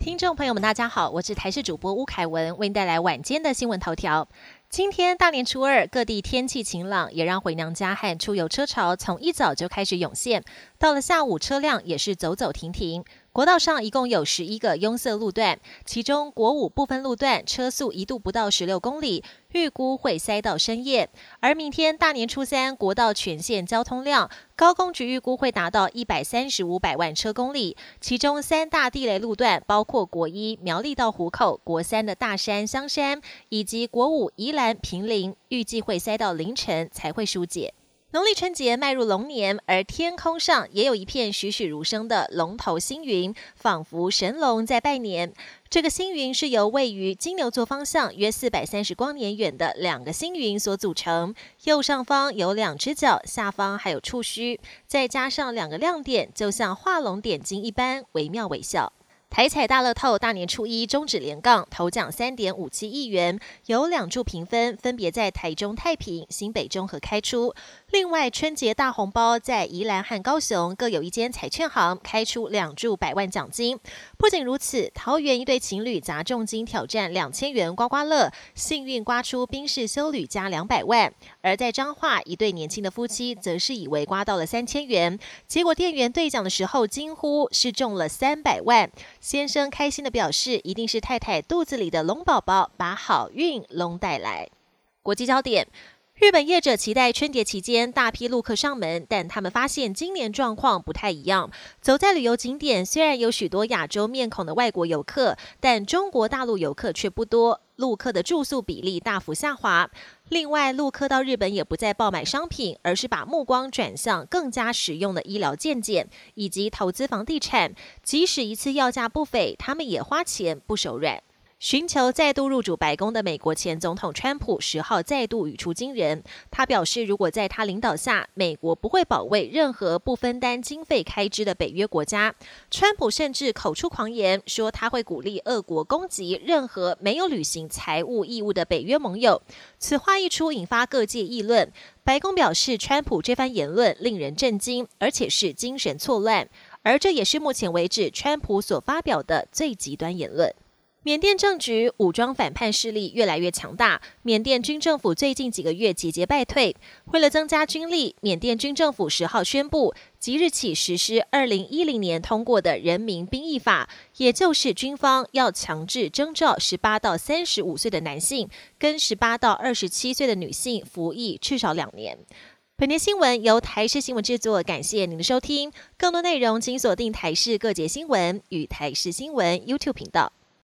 听众朋友们，大家好，我是台视主播吴凯文，为您带来晚间的新闻头条。今天大年初二，各地天气晴朗，也让回娘家和出游车潮从一早就开始涌现。到了下午，车辆也是走走停停。国道上一共有十一个拥塞路段，其中国五部分路段车速一度不到十六公里，预估会塞到深夜。而明天大年初三，国道全线交通量高工局预估会达到一百三十五百万车公里，其中三大地雷路段包括国一苗栗到湖口、国三的大山香山以及国五宜兰平林，预计会塞到凌晨才会疏解。农历春节迈入龙年，而天空上也有一片栩栩如生的龙头星云，仿佛神龙在拜年。这个星云是由位于金牛座方向约四百三十光年远的两个星云所组成，右上方有两只脚，下方还有触须，再加上两个亮点，就像画龙点睛一般，惟妙惟肖。台彩大乐透大年初一终止连杠，头奖三点五七亿元，有两注评分，分别在台中太平、新北中和开出。另外，春节大红包在宜兰和高雄各有一间彩券行开出两注百万奖金。不仅如此，桃园一对情侣砸重金挑战两千元刮刮乐，幸运刮出宾士修旅加两百万；而在彰化，一对年轻的夫妻则是以为刮到了三千元，结果店员兑奖的时候惊呼是中了三百万。先生开心的表示，一定是太太肚子里的龙宝宝把好运龙带来。国际焦点：日本业者期待春节期间大批陆客上门，但他们发现今年状况不太一样。走在旅游景点，虽然有许多亚洲面孔的外国游客，但中国大陆游客却不多。陆客的住宿比例大幅下滑。另外，陆客到日本也不再爆买商品，而是把目光转向更加实用的医疗健检以及投资房地产。即使一次要价不菲，他们也花钱不手软。寻求再度入主白宫的美国前总统川普十号再度语出惊人。他表示，如果在他领导下，美国不会保卫任何不分担经费开支的北约国家。川普甚至口出狂言，说他会鼓励俄国攻击任何没有履行财务义务的北约盟友。此话一出，引发各界议论。白宫表示，川普这番言论令人震惊，而且是精神错乱，而这也是目前为止川普所发表的最极端言论。缅甸政局武装反叛势力越来越强大，缅甸军政府最近几个月节节败退。为了增加军力，缅甸军政府十号宣布，即日起实施二零一零年通过的人民兵役法，也就是军方要强制征召十八到三十五岁的男性跟十八到二十七岁的女性服役至少两年。本年新闻由台视新闻制作，感谢您的收听。更多内容请锁定台视各节新闻与台视新闻 YouTube 频道。